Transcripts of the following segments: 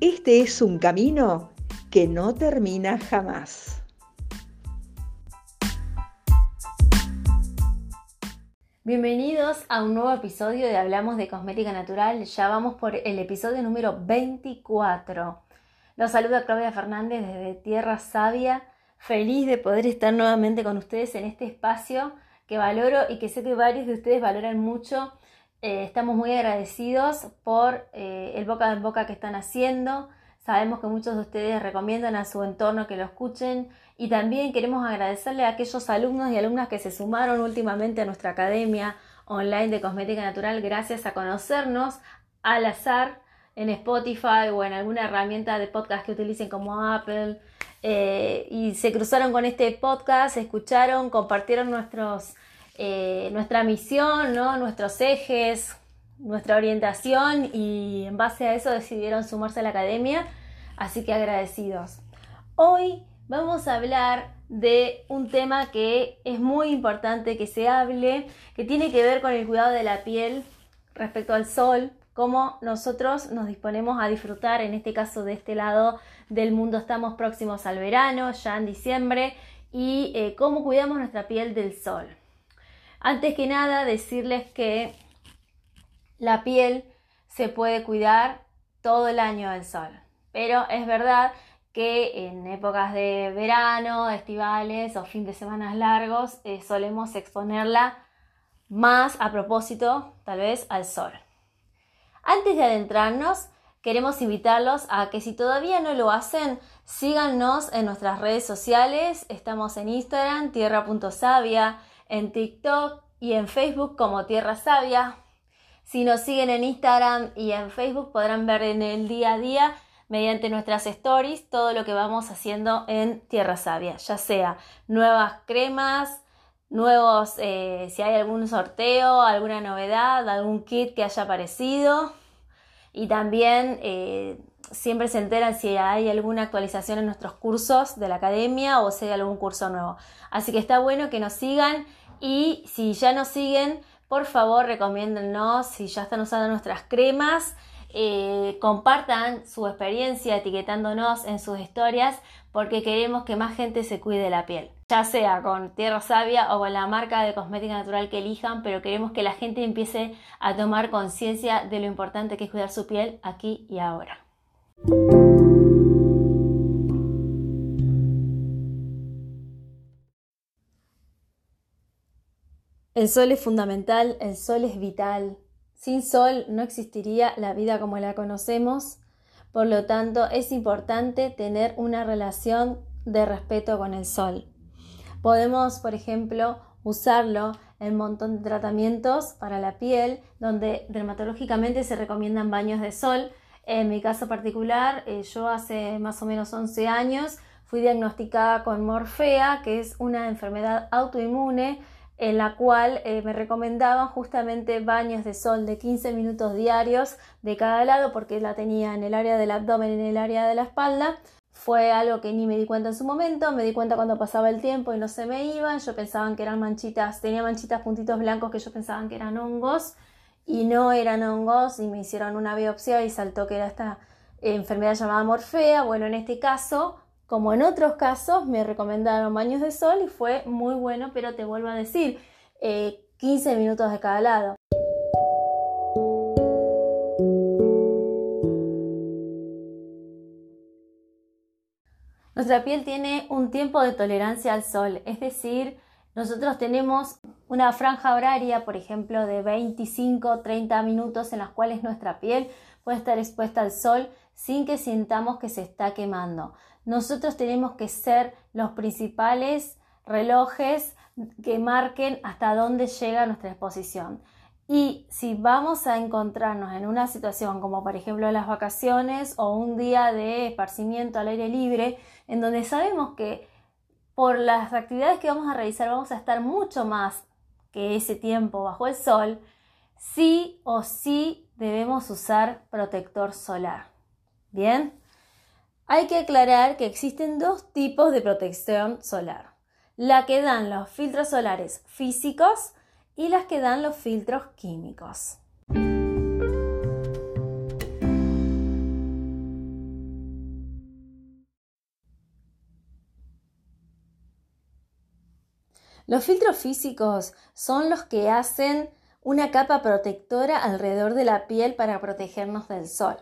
este es un camino que no termina jamás. Bienvenidos a un nuevo episodio de Hablamos de Cosmética Natural. Ya vamos por el episodio número 24. Los saluda Claudia Fernández desde Tierra Sabia. Feliz de poder estar nuevamente con ustedes en este espacio que valoro y que sé que varios de ustedes valoran mucho. Eh, estamos muy agradecidos por eh, el boca en boca que están haciendo. Sabemos que muchos de ustedes recomiendan a su entorno que lo escuchen y también queremos agradecerle a aquellos alumnos y alumnas que se sumaron últimamente a nuestra academia online de cosmética natural gracias a conocernos al azar en Spotify o en alguna herramienta de podcast que utilicen como Apple eh, y se cruzaron con este podcast, escucharon, compartieron nuestros, eh, nuestra misión, ¿no? nuestros ejes, nuestra orientación y en base a eso decidieron sumarse a la academia, así que agradecidos. Hoy vamos a hablar de un tema que es muy importante que se hable, que tiene que ver con el cuidado de la piel respecto al sol, cómo nosotros nos disponemos a disfrutar, en este caso de este lado del mundo estamos próximos al verano, ya en diciembre, y eh, cómo cuidamos nuestra piel del sol. Antes que nada, decirles que la piel se puede cuidar todo el año del sol, pero es verdad que en épocas de verano, estivales o fin de semanas largos eh, solemos exponerla más a propósito tal vez al sol. Antes de adentrarnos, queremos invitarlos a que si todavía no lo hacen, síganos en nuestras redes sociales. Estamos en Instagram, tierra.savia, en TikTok y en Facebook como Tierra Sabia. Si nos siguen en Instagram y en Facebook podrán ver en el día a día mediante nuestras stories todo lo que vamos haciendo en Tierra Sabia, ya sea nuevas cremas, nuevos, eh, si hay algún sorteo, alguna novedad, algún kit que haya aparecido. Y también eh, siempre se enteran si hay alguna actualización en nuestros cursos de la academia o si hay algún curso nuevo. Así que está bueno que nos sigan y si ya nos siguen, por favor recomiéndennos si ya están usando nuestras cremas. Eh, compartan su experiencia etiquetándonos en sus historias porque queremos que más gente se cuide la piel ya sea con Tierra Sabia o con la marca de cosmética natural que elijan, pero queremos que la gente empiece a tomar conciencia de lo importante que es cuidar su piel aquí y ahora. El sol es fundamental, el sol es vital. Sin sol no existiría la vida como la conocemos, por lo tanto es importante tener una relación de respeto con el sol. Podemos, por ejemplo, usarlo en un montón de tratamientos para la piel, donde dermatológicamente se recomiendan baños de sol. En mi caso particular, eh, yo hace más o menos 11 años fui diagnosticada con morfea, que es una enfermedad autoinmune en la cual eh, me recomendaban justamente baños de sol de 15 minutos diarios de cada lado porque la tenía en el área del abdomen en el área de la espalda. Fue algo que ni me di cuenta en su momento, me di cuenta cuando pasaba el tiempo y no se me iban, yo pensaba que eran manchitas, tenía manchitas, puntitos blancos que yo pensaba que eran hongos y no eran hongos y me hicieron una biopsia y saltó que era esta enfermedad llamada morfea. Bueno, en este caso, como en otros casos, me recomendaron baños de sol y fue muy bueno, pero te vuelvo a decir, 15 eh, minutos de cada lado. Nuestra piel tiene un tiempo de tolerancia al sol, es decir, nosotros tenemos una franja horaria, por ejemplo, de 25-30 minutos en las cuales nuestra piel puede estar expuesta al sol sin que sintamos que se está quemando. Nosotros tenemos que ser los principales relojes que marquen hasta dónde llega nuestra exposición. Y si vamos a encontrarnos en una situación como por ejemplo las vacaciones o un día de esparcimiento al aire libre, en donde sabemos que por las actividades que vamos a realizar vamos a estar mucho más que ese tiempo bajo el sol, sí o sí debemos usar protector solar. Bien, hay que aclarar que existen dos tipos de protección solar. La que dan los filtros solares físicos y las que dan los filtros químicos. Los filtros físicos son los que hacen una capa protectora alrededor de la piel para protegernos del sol.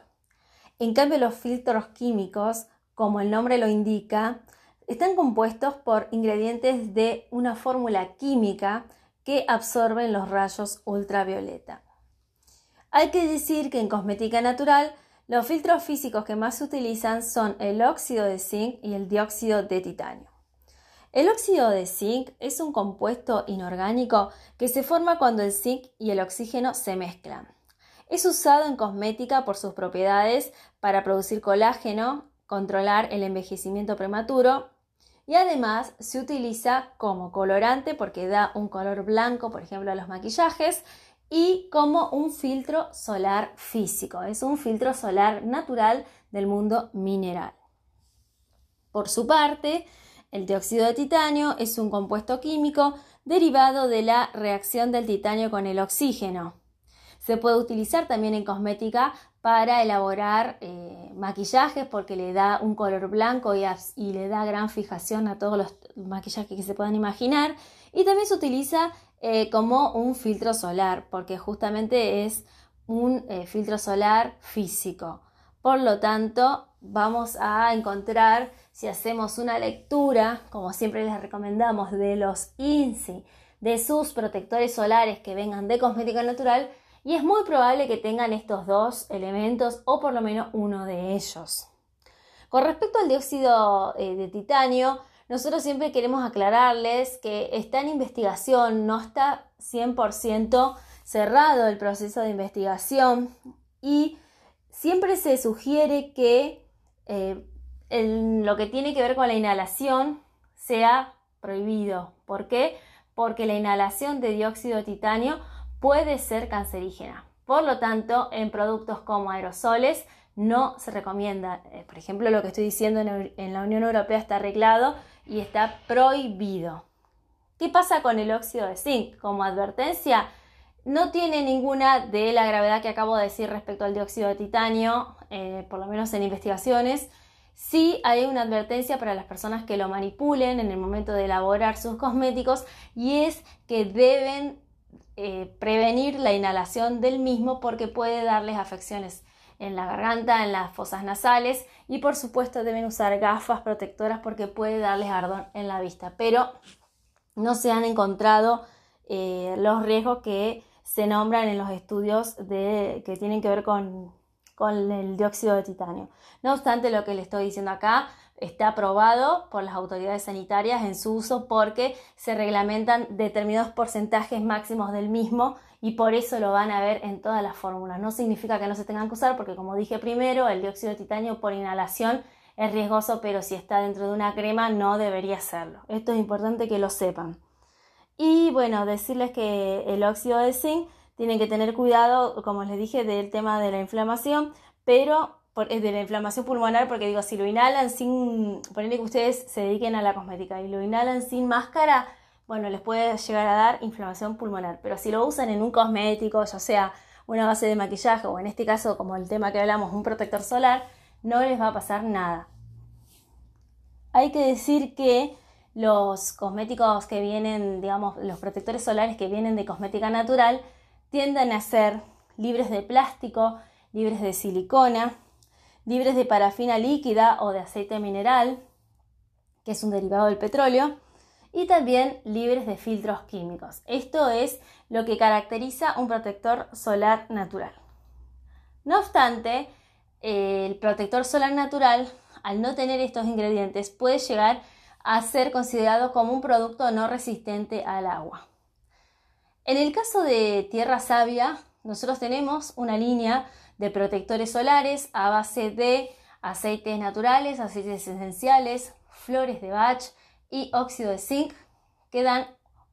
En cambio, los filtros químicos, como el nombre lo indica, están compuestos por ingredientes de una fórmula química que absorben los rayos ultravioleta. Hay que decir que en cosmética natural los filtros físicos que más se utilizan son el óxido de zinc y el dióxido de titanio. El óxido de zinc es un compuesto inorgánico que se forma cuando el zinc y el oxígeno se mezclan. Es usado en cosmética por sus propiedades para producir colágeno, controlar el envejecimiento prematuro y además se utiliza como colorante porque da un color blanco, por ejemplo, a los maquillajes y como un filtro solar físico. Es un filtro solar natural del mundo mineral. Por su parte, el dióxido de titanio es un compuesto químico derivado de la reacción del titanio con el oxígeno. Se puede utilizar también en cosmética para elaborar eh, maquillajes porque le da un color blanco y, le da gran fijación a todos los maquillajes que se puedan imaginar. Y también se utiliza eh, como un filtro solar porque justamente es un eh, filtro solar físico. Por lo tanto, vamos a encontrar, si hacemos una lectura, como siempre les recomendamos, de los INSI, de sus protectores solares que vengan de cosmética natural, y es muy probable que tengan estos dos elementos o por lo menos uno de ellos. Con respecto al dióxido eh, de titanio, nosotros siempre queremos aclararles que está en investigación, no está 100% cerrado el proceso de investigación y siempre se sugiere que eh, lo que tiene que ver con la inhalación sea prohibido. ¿Por qué? Porque la inhalación de dióxido de titanio puede ser cancerígena. Por lo tanto, en productos como aerosoles no se recomienda. Eh, por ejemplo, lo que estoy diciendo en, la Unión Europea está arreglado y está prohibido. ¿Qué pasa con el óxido de zinc? Como advertencia, no tiene ninguna de la gravedad que acabo de decir respecto al dióxido de titanio, eh, por lo menos en investigaciones. Sí hay una advertencia para las personas que lo manipulen en el momento de elaborar sus cosméticos y es que deben eh, prevenir la inhalación del mismo porque puede darles afecciones en la garganta, en las fosas nasales y por supuesto deben usar gafas protectoras porque puede darles ardor en la vista. Pero no se han encontrado eh, los riesgos que se nombran en los estudios de, que tienen que ver con, con el dióxido de titanio. No obstante, lo que le estoy diciendo acá está aprobado por las autoridades sanitarias en su uso porque se reglamentan determinados porcentajes máximos del mismo y por eso lo van a ver en todas las fórmulas. No significa que no se tengan que usar porque como dije primero, el dióxido de titanio por inhalación es riesgoso, pero si está dentro de una crema no debería serlo. Esto es importante que lo sepan. Y bueno, decirles que el óxido de zinc tienen que tener cuidado, como les dije, del tema de la inflamación, pero de la inflamación pulmonar, porque digo, si lo inhalan sin, ponerle que ustedes se dediquen a la cosmética y lo inhalan sin máscara, bueno, les puede llegar a dar inflamación pulmonar. Pero si lo usan en un cosmético, ya sea una base de maquillaje o en este caso, como el tema que hablamos, un protector solar, no les va a pasar nada. Hay que decir que los cosméticos que vienen, digamos, los protectores solares que vienen de cosmética natural, tienden a ser libres de plástico, libres de silicona, libres de parafina líquida o de aceite mineral, que es un derivado del petróleo, y también libres de filtros químicos. Esto es lo que caracteriza un protector solar natural. No obstante, el protector solar natural, al no tener estos ingredientes, puede llegar a ser considerado como un producto no resistente al agua. En el caso de Tierra Sabia, nosotros tenemos una línea de protectores solares a base de aceites naturales, aceites esenciales, flores de Bach y óxido de zinc que dan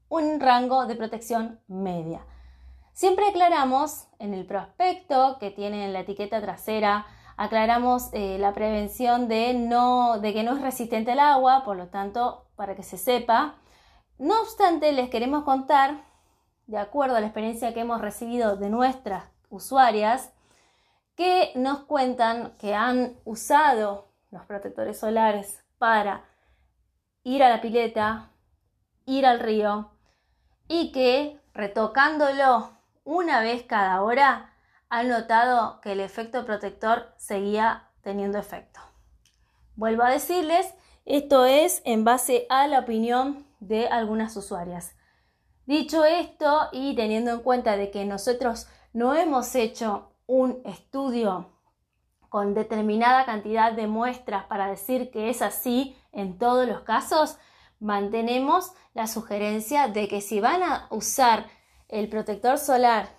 un rango de protección media. Siempre aclaramos en el prospecto que tiene en la etiqueta trasera, aclaramos eh, la prevención de, de que no es resistente al agua, por lo tanto, para que se sepa. No obstante, les queremos contar, de acuerdo a la experiencia que hemos recibido de nuestras usuarias, que nos cuentan que han usado los protectores solares para ir a la pileta, ir al río y que retocándolo una vez cada hora han notado que el efecto protector seguía teniendo efecto. Vuelvo a decirles, esto es en base a la opinión de algunas usuarias. Dicho esto y teniendo en cuenta de que nosotros no hemos hecho un estudio con determinada cantidad de muestras para decir que es así en todos los casos, mantenemos la sugerencia de que si van a usar el protector solar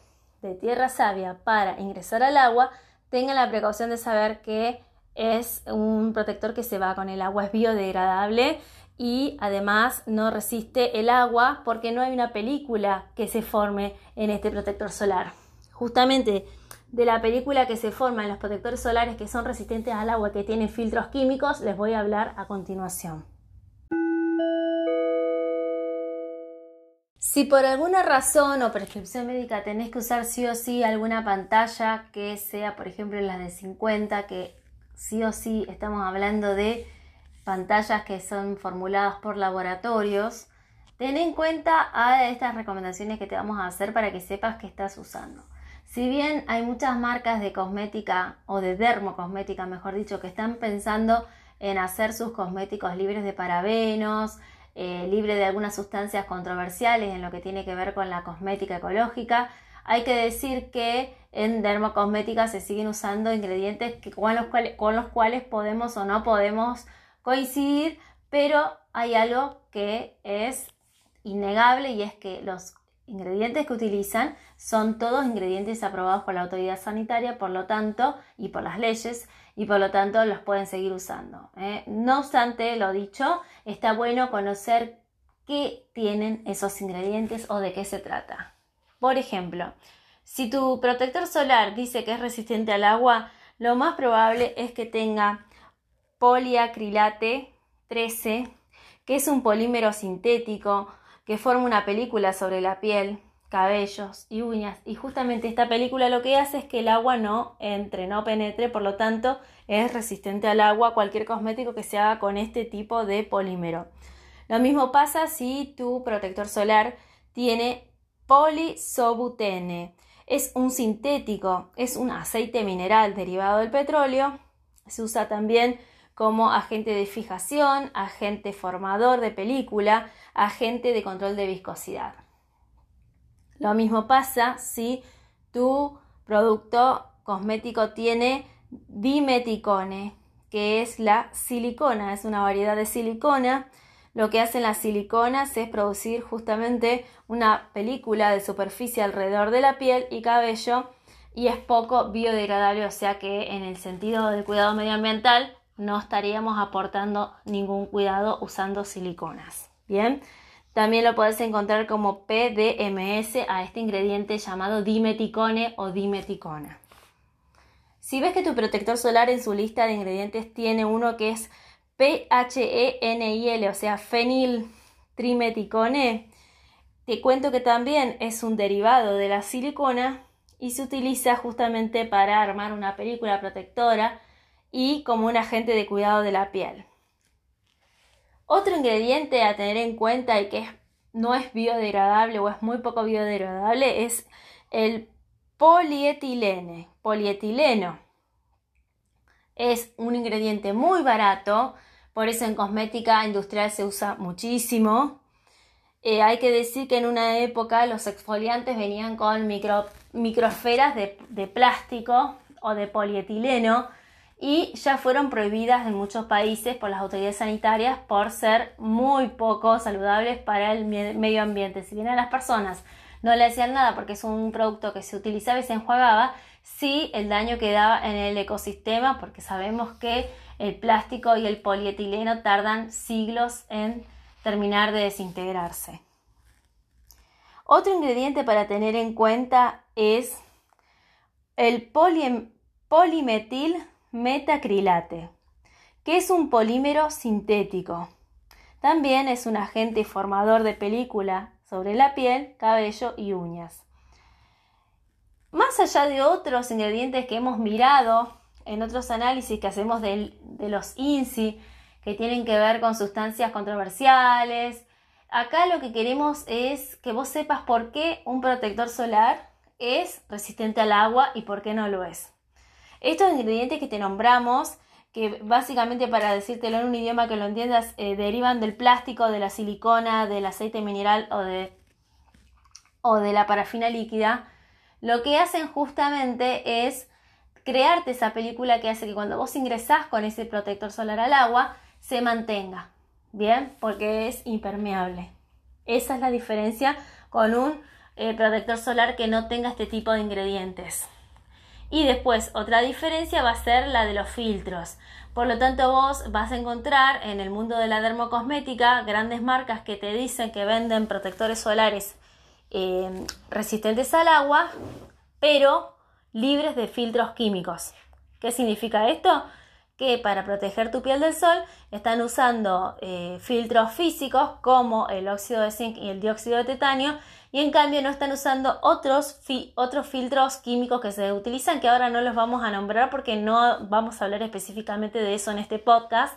de tierra sabia para ingresar al agua, tengan la precaución de saber que es un protector que se va con el agua, es biodegradable y además no resiste el agua porque no hay una película que se forme en este protector solar. Justamente de la película que se forma en los protectores solares que son resistentes al agua, que tienen filtros químicos, les voy a hablar a continuación. Si por alguna razón o prescripción médica tenés que usar sí o sí alguna pantalla que sea, por ejemplo, la de 50, que sí o sí estamos hablando de pantallas que son formuladas por laboratorios, ten en cuenta a estas recomendaciones que te vamos a hacer para que sepas que estás usando. Si bien hay muchas marcas de cosmética o de dermocosmética, mejor dicho, que están pensando en hacer sus cosméticos libres de parabenos, eh, libre de algunas sustancias controversiales en lo que tiene que ver con la cosmética ecológica, hay que decir que en dermocosmética se siguen usando ingredientes con, los cuales, con los cuales podemos o no podemos coincidir, pero hay algo que es innegable y es que los ingredientes que utilizan son todos ingredientes aprobados por la autoridad sanitaria, por lo tanto, y por las leyes, y por lo tanto los pueden seguir usando. ¿eh? No obstante, lo dicho, está bueno conocer qué tienen esos ingredientes o de qué se trata. Por ejemplo, si tu protector solar dice que es resistente al agua, lo más probable es que tenga poliacrilate 13, que es un polímero sintético que forma una película sobre la piel, cabellos y uñas. Y justamente esta película lo que hace es que el agua no entre, no penetre, por lo tanto es resistente al agua cualquier cosmético que se haga con este tipo de polímero. Lo mismo pasa si tu protector solar tiene polisobutene. Es un sintético, es un aceite mineral derivado del petróleo. Se usa también como agente de fijación, agente formador de película, agente de control de viscosidad. Lo mismo pasa si tu producto cosmético tiene dimeticone, que es la silicona, es una variedad de silicona. Lo que hacen las siliconas es producir justamente una película de superficie alrededor de la piel y cabello y es poco biodegradable, o sea que en el sentido del cuidado medioambiental no estaríamos aportando ningún cuidado usando siliconas. Bien, también lo puedes encontrar como PDMS a este ingrediente llamado dimeticone o dimeticona. Si ves que tu protector solar en su lista de ingredientes tiene uno que es PHENIL, o sea, feniltrimeticone, te cuento que también es un derivado de la silicona y se utiliza justamente para armar una película protectora y como un agente de cuidado de la piel. Otro ingrediente a tener en cuenta y que no es biodegradable o es muy poco biodegradable es el polietilene, polietileno. Es un ingrediente muy barato, por eso en cosmética industrial se usa muchísimo. Eh, hay que decir que en una época los exfoliantes venían con micro, microesferas de, de plástico o de polietileno y ya fueron prohibidas en muchos países por las autoridades sanitarias por ser muy poco saludables para el medio ambiente. Si bien a las personas no le hacían nada porque es un producto que se utilizaba y se enjuagaba, sí el daño quedaba en el ecosistema porque sabemos que el plástico y el polietileno tardan siglos en terminar de desintegrarse. Otro ingrediente para tener en cuenta es el polimetil metacrilate, que es un polímero sintético. También es un agente formador de película sobre la piel, cabello y uñas. Más allá de otros ingredientes que hemos mirado en otros análisis que hacemos de, los INSI, que tienen que ver con sustancias controversiales, acá lo que queremos es que vos sepas por qué un protector solar es resistente al agua y por qué no lo es. Estos ingredientes que te nombramos que básicamente para decírtelo en un idioma que lo entiendas, eh, derivan del plástico, de la silicona, del aceite mineral o de, o de la parafina líquida, lo que hacen justamente es crearte esa película que hace que cuando vos ingresás con ese protector solar al agua, se mantenga, ¿bien? Porque es impermeable. Esa es la diferencia con un eh, protector solar que no tenga este tipo de ingredientes. Y después otra diferencia va a ser la de los filtros. Por lo tanto, vos vas a encontrar en el mundo de la dermocosmética grandes marcas que te dicen que venden protectores solares eh, resistentes al agua, pero libres de filtros químicos. ¿Qué significa esto? Que para proteger tu piel del sol están usando eh, filtros físicos como el óxido de zinc y el dióxido de titanio y en cambio no están usando otros, otros filtros químicos que se utilizan que ahora no los vamos a nombrar porque no vamos a hablar específicamente de eso en este podcast,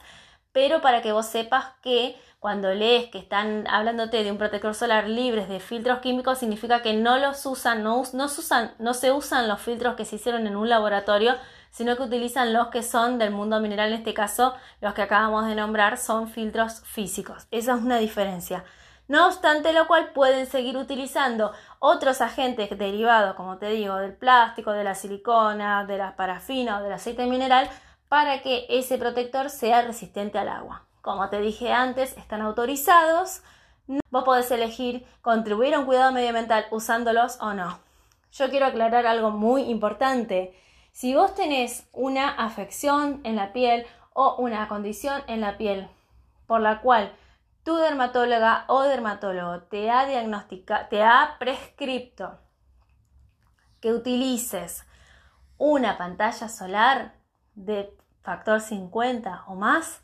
pero para que vos sepas que cuando lees que están hablándote de un protector solar libre de filtros químicos significa que no los usan, no, usan, no se usan los filtros que se hicieron en un laboratorio, sino que utilizan los que son del mundo mineral, en este caso los que acabamos de nombrar son filtros físicos. Esa es una diferencia. No obstante lo cual pueden seguir utilizando otros agentes derivados, como te digo, del plástico, de la silicona, de la parafina o del aceite mineral para que ese protector sea resistente al agua. Como te dije antes, están autorizados. Vos podés elegir contribuir a un cuidado medioambiental usándolos o no. Yo quiero aclarar algo muy importante. Si vos tenés una afección en la piel o una condición en la piel por la cual tu dermatóloga o dermatólogo te ha diagnosticado, te ha prescripto que utilices una pantalla solar de factor 50 o más,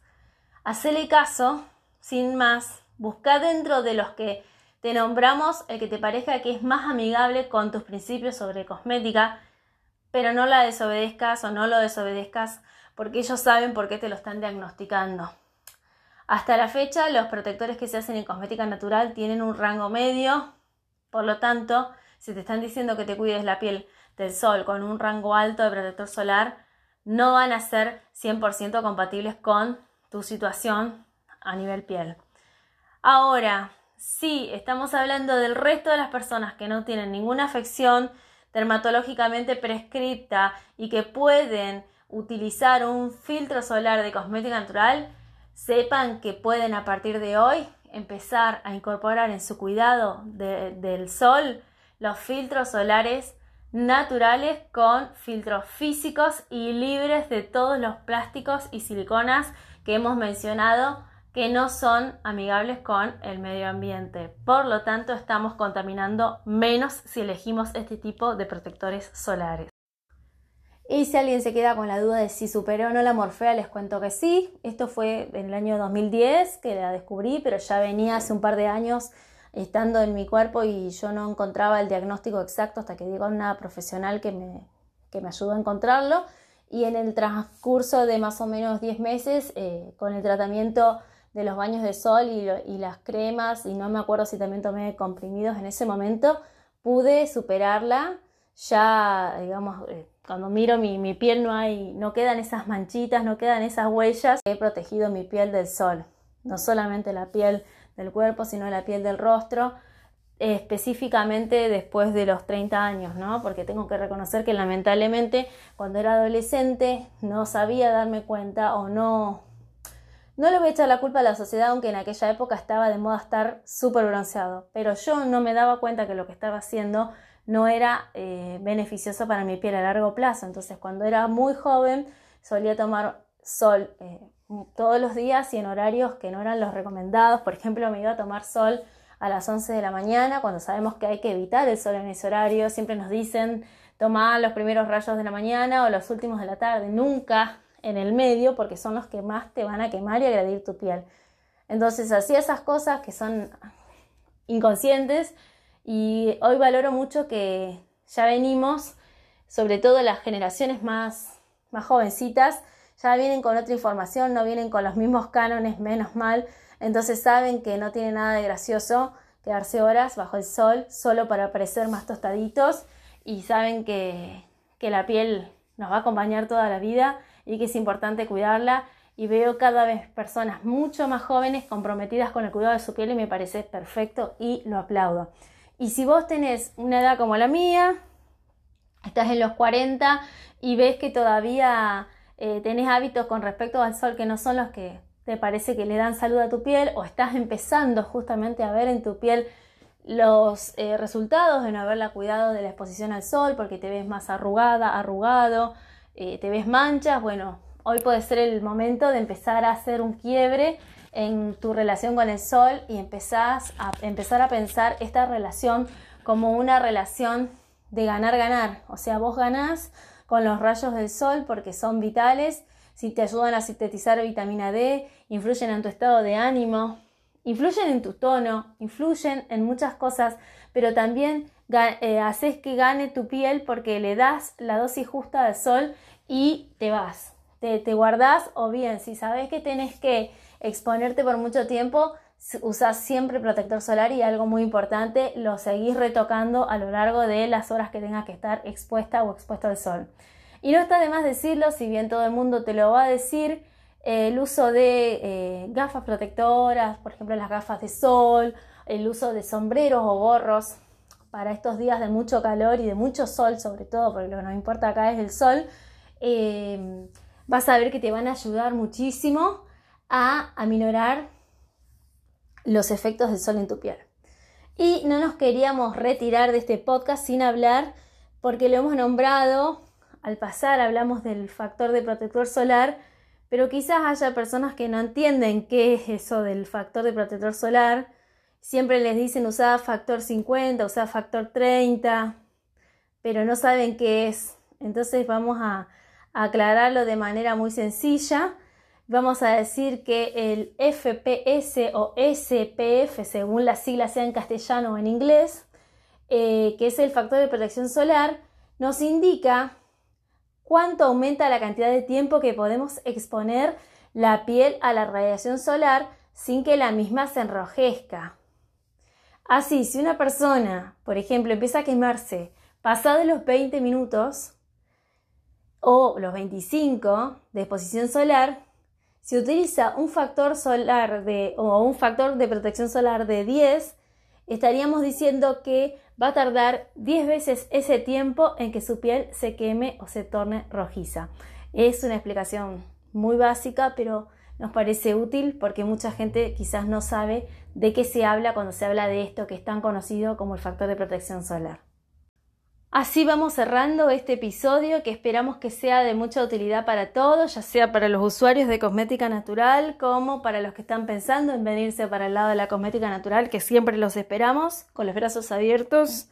hacele caso, sin más, busca dentro de los que te nombramos el que te parezca que es más amigable con tus principios sobre cosmética, pero no la desobedezcas o no lo desobedezcas porque ellos saben por qué te lo están diagnosticando. Hasta la fecha, los protectores que se hacen en cosmética natural tienen un rango medio, por lo tanto, si te están diciendo que te cuides la piel del sol con un rango alto de protector solar, no van a ser 100% compatibles con tu situación a nivel piel. Ahora, si estamos hablando del resto de las personas que no tienen ninguna afección dermatológicamente prescripta y que pueden utilizar un filtro solar de cosmética natural, sepan que pueden a partir de hoy empezar a incorporar en su cuidado del sol los filtros solares naturales con filtros físicos y libres de todos los plásticos y siliconas que hemos mencionado que no son amigables con el medio ambiente. Por lo tanto, estamos contaminando menos si elegimos este tipo de protectores solares. Y si alguien se queda con la duda de si superó o no la morfea, les cuento que sí. Esto fue en el año 2010 que la descubrí, pero ya venía hace un par de años estando en mi cuerpo y yo no encontraba el diagnóstico exacto hasta que llegó una profesional que me, que me ayudó a encontrarlo. Y en el transcurso de más o menos 10 meses, eh, con el tratamiento de los baños de sol y, las cremas, y no me acuerdo si también tomé comprimidos en ese momento, pude superarla ya, digamos, eh, cuando miro mi, piel no hay, no quedan esas manchitas, no quedan esas huellas. He protegido mi piel del sol, no solamente la piel del cuerpo, sino la piel del rostro, específicamente después de los 30 años, ¿no? Porque tengo que reconocer que lamentablemente cuando era adolescente no sabía darme cuenta o no No le voy a echar la culpa a la sociedad, aunque en aquella época estaba de moda estar súper bronceado, pero yo no me daba cuenta que lo que estaba haciendo no era eh, beneficioso para mi piel a largo plazo. Entonces, cuando era muy joven, solía tomar sol eh, todos los días y en horarios que no eran los recomendados. Por ejemplo, me iba a tomar sol a las 11 de la mañana, cuando sabemos que hay que evitar el sol en ese horario. Siempre nos dicen tomar los primeros rayos de la mañana o los últimos de la tarde, nunca en el medio, porque son los que más te van a quemar y agredir tu piel. Entonces, hacía esas cosas que son inconscientes y hoy valoro mucho que ya venimos, sobre todo las generaciones más, más jovencitas, ya vienen con otra información, no vienen con los mismos cánones, menos mal, entonces saben que no tiene nada de gracioso quedarse horas bajo el sol solo para parecer más tostaditos. Y saben que, que la piel nos va a acompañar toda la vida y que es importante cuidarla. Y veo cada vez personas mucho más jóvenes comprometidas con el cuidado de su piel y me parece perfecto y lo aplaudo. Y si vos tenés una edad como la mía, estás en los 40 y ves que todavía eh, tenés hábitos con respecto al sol que no son los que te parece que le dan salud a tu piel o estás empezando justamente a ver en tu piel los eh, resultados de no haberla cuidado de la exposición al sol porque te ves más arrugada, arrugado, eh, te ves manchas, bueno, hoy puede ser el momento de empezar a hacer un quiebre en tu relación con el sol y empezás a, empezar a pensar esta relación como una relación de ganar-ganar. O sea, vos ganás con los rayos del sol porque son vitales si te ayudan a sintetizar vitamina D, influyen en tu estado de ánimo, influyen en tu tono, influyen en muchas cosas, pero también eh, haces que gane tu piel porque le das la dosis justa de sol y te vas, te, te guardas o bien si sabes que tenés que exponerte por mucho tiempo, usas siempre protector solar y algo muy importante, lo seguís retocando a lo largo de las horas que tengas que estar expuesta o expuesto al sol. Y no está de más decirlo, si bien todo el mundo te lo va a decir, eh, el uso de eh, gafas protectoras, por ejemplo las gafas de sol, el uso de sombreros o gorros para estos días de mucho calor y de mucho sol sobre todo, porque lo que nos importa acá es el sol, eh, vas a ver que te van a ayudar muchísimo a aminorar los efectos del sol en tu piel. Y no nos queríamos retirar de este podcast sin hablar, porque lo hemos nombrado al pasar hablamos del factor de protector solar, pero quizás haya personas que no entienden qué es eso del factor de protector solar. Siempre les dicen usar factor 50, usar factor 30, pero no saben qué es. Entonces vamos a, aclararlo de manera muy sencilla. Vamos a decir que el FPS o SPF, según las siglas sea en castellano o en inglés, eh, que es el factor de protección solar, nos indica cuánto aumenta la cantidad de tiempo que podemos exponer la piel a la radiación solar sin que la misma se enrojezca. Así, si una persona, por ejemplo, empieza a quemarse pasados los 20 minutos o los 25 de exposición solar, si utiliza un factor solar de, o un factor de protección solar de 10, estaríamos diciendo que va a tardar 10 veces ese tiempo en que su piel se queme o se torne rojiza. Es una explicación muy básica, pero nos parece útil porque mucha gente quizás no sabe de qué se habla cuando se habla de esto que es tan conocido como el factor de protección solar. Así vamos cerrando este episodio que esperamos que sea de mucha utilidad para todos, ya sea para los usuarios de cosmética natural como para los que están pensando en venirse para el lado de la cosmética natural, que siempre los esperamos con los brazos abiertos,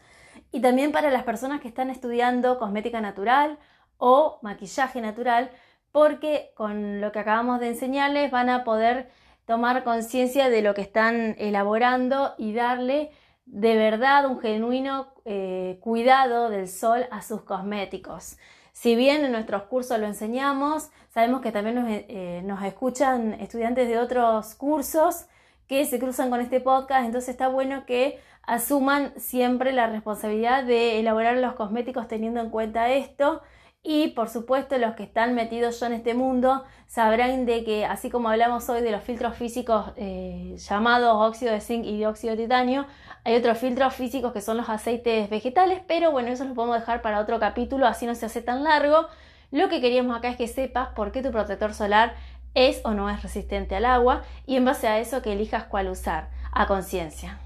y también para las personas que están estudiando cosmética natural o maquillaje natural, porque con lo que acabamos de enseñarles van a poder tomar conciencia de lo que están elaborando y darle de verdad un genuino eh, cuidado del sol a sus cosméticos. Si bien en nuestros cursos lo enseñamos, sabemos que también nos, eh, nos, escuchan estudiantes de otros cursos que se cruzan con este podcast, entonces está bueno que asuman siempre la responsabilidad de elaborar los cosméticos teniendo en cuenta esto y por supuesto los que están metidos ya en este mundo sabrán de que así como hablamos hoy de los filtros físicos eh, llamados óxido de zinc y dióxido de titanio, hay otros filtros físicos que son los aceites vegetales, pero bueno, eso lo podemos dejar para otro capítulo, así no se hace tan largo. Lo que queríamos acá es que sepas por qué tu protector solar es o no es resistente al agua y en base a eso que elijas cuál usar, a conciencia.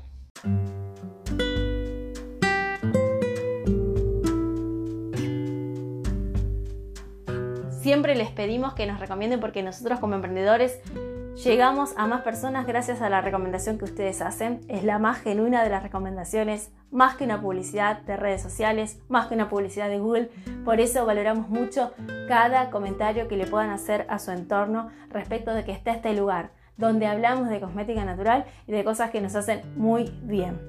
Siempre les pedimos que nos recomienden porque nosotros como emprendedores llegamos a más personas gracias a la recomendación que ustedes hacen. Es la más genuina de las recomendaciones, más que una publicidad de redes sociales, más que una publicidad de Google. Por eso valoramos mucho cada comentario que le puedan hacer a su entorno respecto de que está este lugar, donde hablamos de cosmética natural y de cosas que nos hacen muy bien.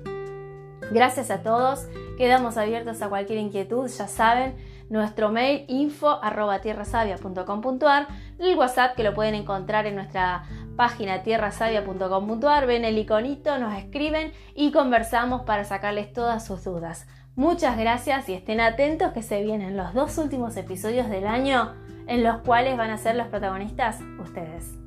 Gracias a todos, quedamos abiertos a cualquier inquietud, ya saben nuestro mail info tierrasavia.com.ar, el WhatsApp que lo pueden encontrar en nuestra página tierrasavia.com.ar, ven el iconito, nos escriben y conversamos para sacarles todas sus dudas. Muchas gracias y estén atentos que se vienen los dos últimos episodios del año en los cuales van a ser los protagonistas ustedes.